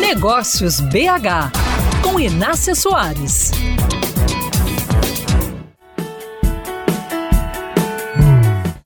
Negócios BH, com Inácia Soares.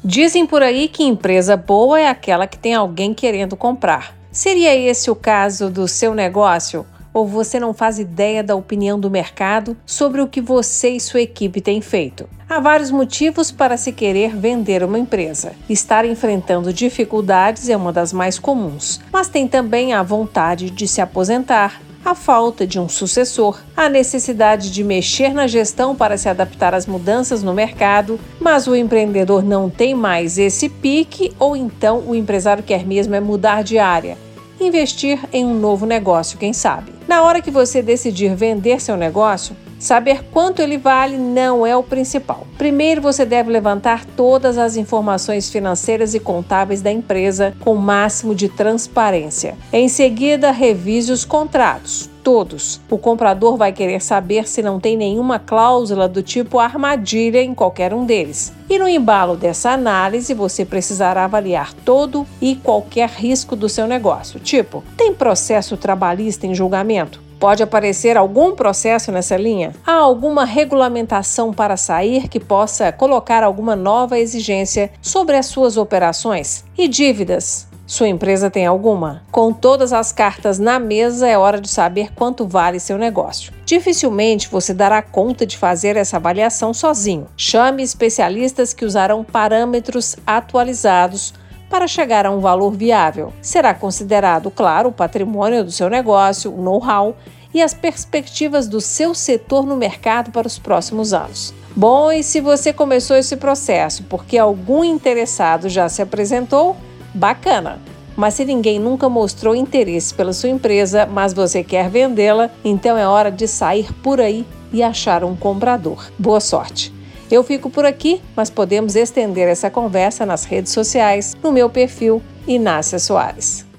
Dizem por aí que empresa boa é aquela que tem alguém querendo comprar. Seria esse o caso do seu negócio? Ou você não faz ideia da opinião do mercado sobre o que você e sua equipe têm feito? Há vários motivos para se querer vender uma empresa. Estar enfrentando dificuldades é uma das mais comuns, mas tem também a vontade de se aposentar, a falta de um sucessor, a necessidade de mexer na gestão para se adaptar às mudanças no mercado, mas o empreendedor não tem mais esse pique ou então o empresário quer mesmo é mudar de área investir em um novo negócio, quem sabe. Na hora que você decidir vender seu negócio, Saber quanto ele vale não é o principal. Primeiro, você deve levantar todas as informações financeiras e contábeis da empresa com o máximo de transparência. Em seguida, revise os contratos. Todos. O comprador vai querer saber se não tem nenhuma cláusula do tipo armadilha em qualquer um deles. E no embalo dessa análise, você precisará avaliar todo e qualquer risco do seu negócio. Tipo, tem processo trabalhista em julgamento? Pode aparecer algum processo nessa linha? Há alguma regulamentação para sair que possa colocar alguma nova exigência sobre as suas operações? E dívidas? Sua empresa tem alguma? Com todas as cartas na mesa, é hora de saber quanto vale seu negócio. Dificilmente você dará conta de fazer essa avaliação sozinho. Chame especialistas que usarão parâmetros atualizados para chegar a um valor viável. Será considerado, claro, o patrimônio do seu negócio, o know-how e as perspectivas do seu setor no mercado para os próximos anos. Bom, e se você começou esse processo porque algum interessado já se apresentou, bacana! Mas se ninguém nunca mostrou interesse pela sua empresa, mas você quer vendê-la, então é hora de sair por aí e achar um comprador. Boa sorte! Eu fico por aqui, mas podemos estender essa conversa nas redes sociais, no meu perfil Inácia Soares.